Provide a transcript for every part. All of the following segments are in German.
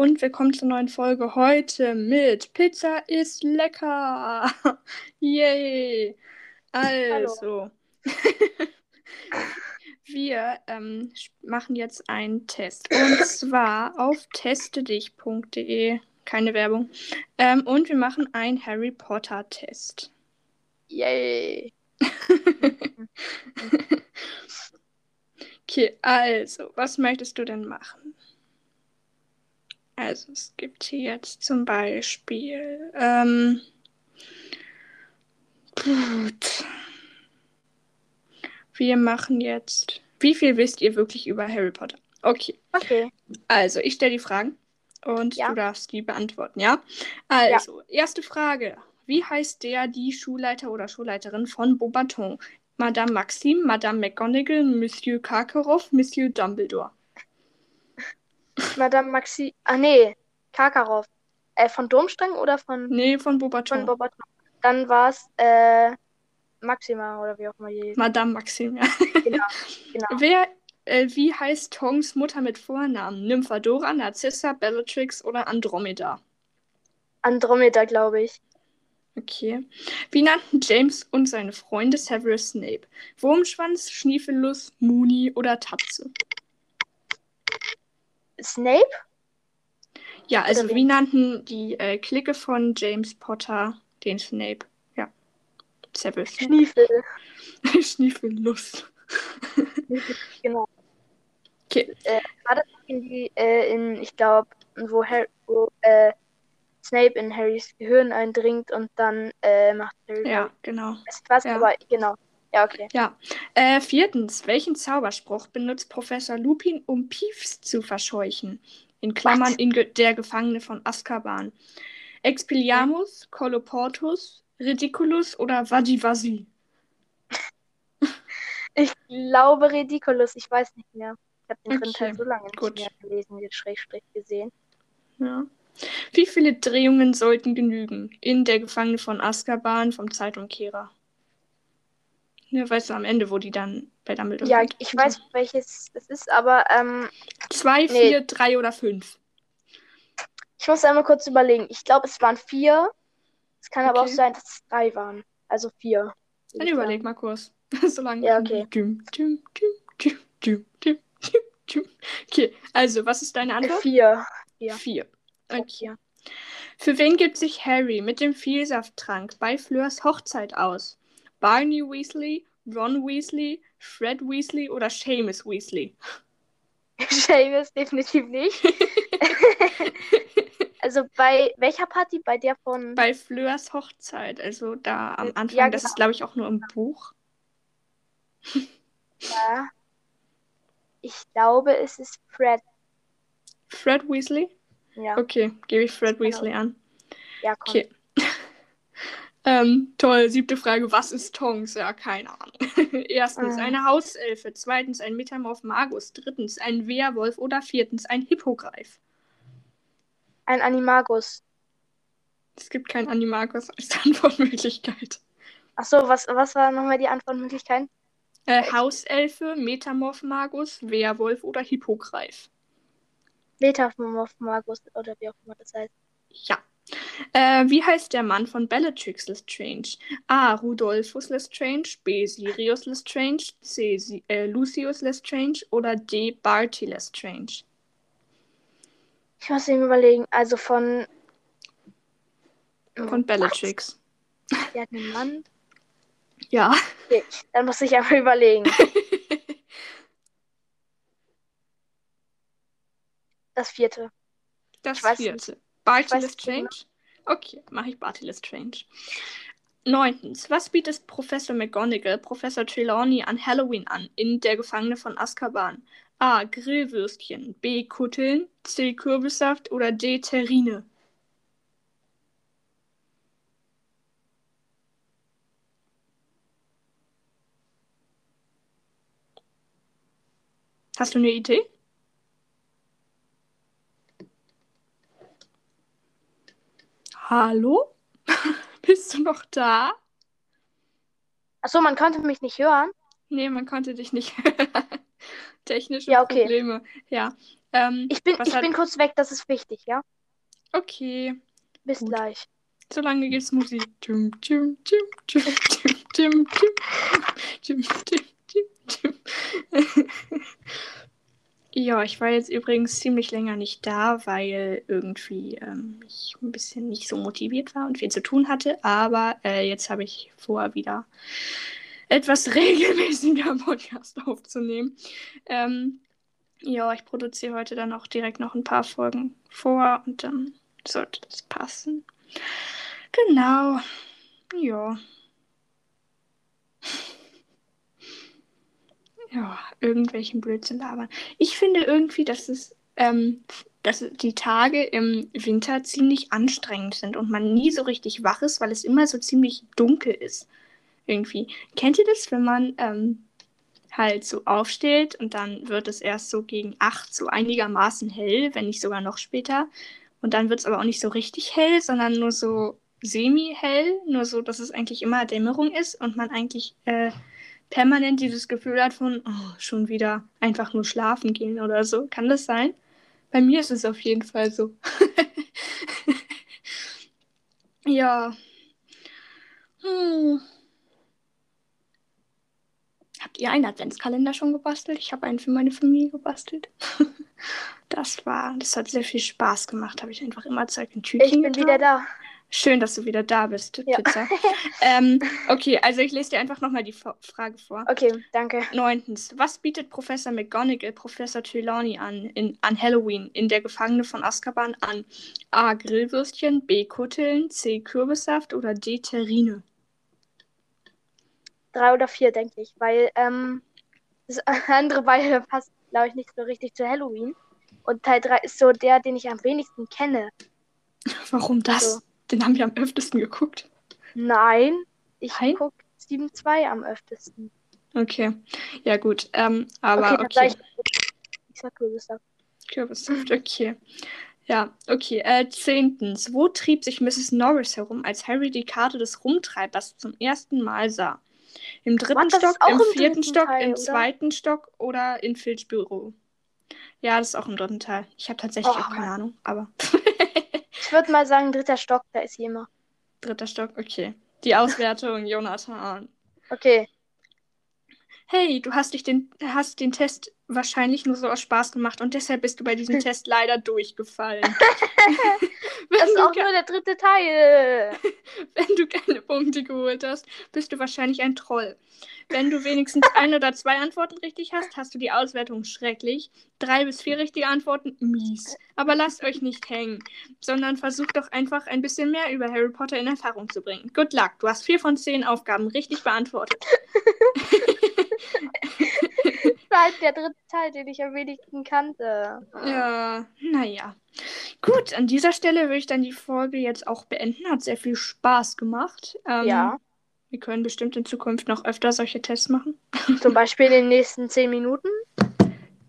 und willkommen zur neuen Folge heute mit Pizza ist lecker. Yay! Also, wir ähm, machen jetzt einen Test und zwar auf testedich.de. Keine Werbung. Ähm, und wir machen einen Harry Potter Test. Yay! okay, also, was möchtest du denn machen? Also, es gibt hier jetzt zum Beispiel. Ähm, gut. Wir machen jetzt. Wie viel wisst ihr wirklich über Harry Potter? Okay. Okay. Also, ich stelle die Fragen und Ja. du darfst die beantworten, ja? Also, erste Frage. Wie heißt der, die Schulleiter oder Schulleiterin von Beaubaton? Madame Maxime, Madame McGonagall, Monsieur Karkaroff, Monsieur Dumbledore. Madame Maxi. Ah, nee. Karkaroff. Äh, von Domstrang oder von, Nee, von von Beaubaton. Bobaton? Dann war es, äh, Maxima oder wie auch immer hieß. Madame Maxime, ja. Genau. genau. Wer, äh, wie heißt Tongs Mutter mit Vornamen? Nymphadora, Narcissa, Bellatrix oder Andromeda? Andromeda, glaube ich. Okay. Wie nannten James und seine Freunde Severus Snape? Wurmschwanz, Schniefelnuss, Mooney oder Tatze? Snape? Ja, also wie nannten die äh, Clique von James Potter den Snape? Ja. Severus Snape. Schniefel. Schniefelnuss. genau. Okay. Äh, war das in die, äh, in, ich glaube, wo, Harry, wo äh, Snape in Harrys Gehirn eindringt und dann äh, macht Harry. Ja, genau. Ist was, Ja. aber genau. Ja, okay. Ja. Äh, viertens, welchen Zauberspruch benutzt Professor Lupin, um Peeves zu verscheuchen? In Klammern in ge der Gefangene von Azkaban. Expelliarmus, Coloportus, Ridiculus oder Vajivasi? Ich glaube Ridiculous, ich weiß nicht mehr. Ich habe den dritten Okay, Teil so lange nicht gut. mehr gelesen, Schrägstrich gesehen. Ja. Wie viele Drehungen sollten genügen? In der Gefangene von Azkaban vom Zeitumkehrer. Ja, weißt du, am Ende, wo die dann bei Dumbledore Ja, sind. ich weiß, welches es ist, aber ähm, Zwei, Nee. vier, drei oder fünf. ich muss einmal kurz überlegen. Ich glaube, es waren vier. Es kann aber auch Okay. sein, dass es drei waren. Also vier. Dann überleg mal kurz. Solange. Ja, okay. Düm, düm, düm, düm, düm, düm, düm, düm. Okay, also, was ist deine Antwort? vier. Vier. Okay. Okay. Für wen gibt sich Harry mit dem Vielsafttrank bei Fleurs Hochzeit aus? Barney Weasley, Ron Weasley, Fred Weasley oder Seamus Weasley? Seamus definitiv nicht. also bei welcher Party? Bei der von. Bei Fleurs Hochzeit, also da am Ja, Anfang, das genau. ist glaube ich auch nur im Buch. Ja. Ich glaube, es ist Fred. Fred Weasley? Ja, Okay, gebe ich Fred Genau. Weasley an. ja, komm. Okay. Ähm, toll, siebte Frage. Was ist Tongs? Ja, keine Ahnung. Erstens Ah. eine Hauselfe, zweitens ein Metamorph Magus, drittens ein Werwolf oder viertens ein Hippogreif. Ein Animagus. Es gibt keinen Animagus als Antwortmöglichkeit. Achso, was, was war nochmal die Antwortmöglichkeit? Äh, Hauselfe, Metamorph Magus, Werwolf oder Hippogreif. Metamorph Magus oder wie auch immer das heißt. Ja. Äh, wie heißt der Mann von Bellatrix Lestrange? A. Rudolphus Lestrange, B. Sirius Lestrange, C. Si äh, Lucius Lestrange oder D. Barty Lestrange? Ich muss eben überlegen. Also von. Von Bellatrix. Was? Der hat einen Mann. Ja. Okay, dann muss ich einfach überlegen. Das vierte. Das Ich vierte. Barty Ich weiß nicht Lestrange? Okay, mache ich Barty Lestrange. Neuntens. Was bietet Professor McGonagall Professor Trelawney an Halloween an in Der Gefangene von Azkaban? A. Grillwürstchen. B. Kutteln. C. Kürbissaft oder D. Terrine? Hast du eine Idee? Hallo? Bist du noch da? Achso, man konnte mich nicht hören. Nee, man konnte dich nicht hören. Technische Ja, okay. Probleme. Ja. Ähm, Ich bin, ich hat- bin kurz weg, das ist wichtig, ja? Okay. Bis Gut. gleich. Solange geht's Musik. Dum, dum, dum, dum, dum, dum, dum, dum, dum. Ja, ich war jetzt übrigens ziemlich länger nicht da, weil irgendwie ähm, ich ein bisschen nicht so motiviert war und viel zu tun hatte. Aber äh, jetzt habe ich vor, wieder etwas regelmäßiger Podcast aufzunehmen. Ähm, ja, ich produziere heute dann auch direkt noch ein paar Folgen vor und dann sollte das passen. Genau. Ja. Ja, irgendwelchen Blödsinn labern. Ich finde irgendwie, dass es, ähm, dass die Tage im Winter ziemlich anstrengend sind und man nie so richtig wach ist, weil es immer so ziemlich dunkel ist. Irgendwie. Kennt ihr das, wenn man ähm, halt so aufsteht und dann wird es erst so gegen 8 so einigermaßen hell, wenn nicht sogar noch später. Und dann wird es aber auch nicht so richtig hell, sondern nur so semi-hell, nur so, dass es eigentlich immer Dämmerung ist und man eigentlich äh, permanent dieses Gefühl hat von oh, schon wieder einfach nur schlafen gehen oder so. Kann das sein? Bei mir ist es auf jeden Fall so. ja. Hm. Habt ihr einen Adventskalender schon gebastelt? Ich habe einen für meine Familie gebastelt. Das war, das hat sehr viel Spaß gemacht. Habe ich einfach immer Zeug in Tütchen Ich bin getan. wieder da. Schön, dass du wieder da bist, Ja. Pizza. ähm, okay, also ich lese dir einfach nochmal die F Frage vor. Okay, danke. Neuntens. Was bietet Professor McGonagall Professor Trelawney an, in, an Halloween in der Gefangene von Azkaban an? A. Grillwürstchen, B. Kutteln, C. Kürbissaft oder D. Terrine? Drei oder vier, denke ich, weil ähm, das andere beide passt, glaube ich, nicht so richtig zu Halloween. Und Teil 3 ist so der, den ich am wenigsten kenne. Warum das? So. Den haben wir am öftesten geguckt. Nein, ich gucke 7-2 am öftesten. Okay, ja gut. Ähm, aber okay. sag ich, sag Kürbissaft. Kürbissaft, okay. Ja, okay. Äh, zehntens. Wo trieb sich Mrs. Norris herum, als Harry die Karte des Rumtreibers zum ersten Mal sah? Im dritten ist Stock, im im vierten Stock, Teil, im oder? zweiten Stock oder in Filch Büro? Ja, das ist auch im dritten Teil. Ich habe tatsächlich Oh, auch keine Mann. Ahnung, aber Ich würde mal sagen, dritter Stock, da ist immer. dritter Stock, okay. Die Auswertung, Jonathan. Okay. Hey, du hast dich den, hast den Test wahrscheinlich nur so aus Spaß gemacht und deshalb bist du bei diesem Test leider durchgefallen. Das ist auch nur der dritte Teil. Wenn du keine Punkte geholt hast, bist du wahrscheinlich ein Troll. Wenn du wenigstens ein oder zwei Antworten richtig hast, hast du die Auswertung schrecklich. Drei bis vier richtige Antworten mies. Aber lasst euch nicht hängen, sondern versucht doch einfach ein bisschen mehr über Harry Potter in Erfahrung zu bringen. Good luck, du hast vier von zehn Aufgaben richtig beantwortet. Das war halt der dritte Teil, den ich am wenigsten kannte. Ja, naja. Gut, an dieser Stelle würde ich dann die Folge jetzt auch beenden. Hat sehr viel Spaß gemacht. Ähm, Ja. Wir können bestimmt in Zukunft noch öfter solche Tests machen. Zum Beispiel in den nächsten zehn Minuten.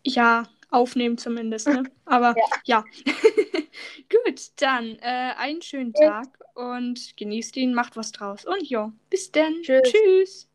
Ja, aufnehmen zumindest, ne? Aber ja. Gut, dann äh, einen schönen Ja. Tag und genießt ihn, macht was draus. Und ja, bis dann. Tschüss. Tschüss.